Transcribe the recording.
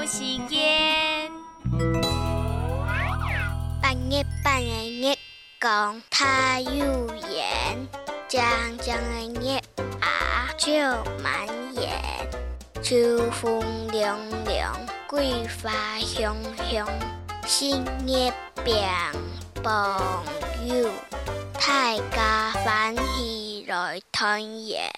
聊时间。半夜半夜讲太又言，将将的月啊就满眼，秋风凉凉，桂花香香，新叶变朋友，大家欢喜来团圆。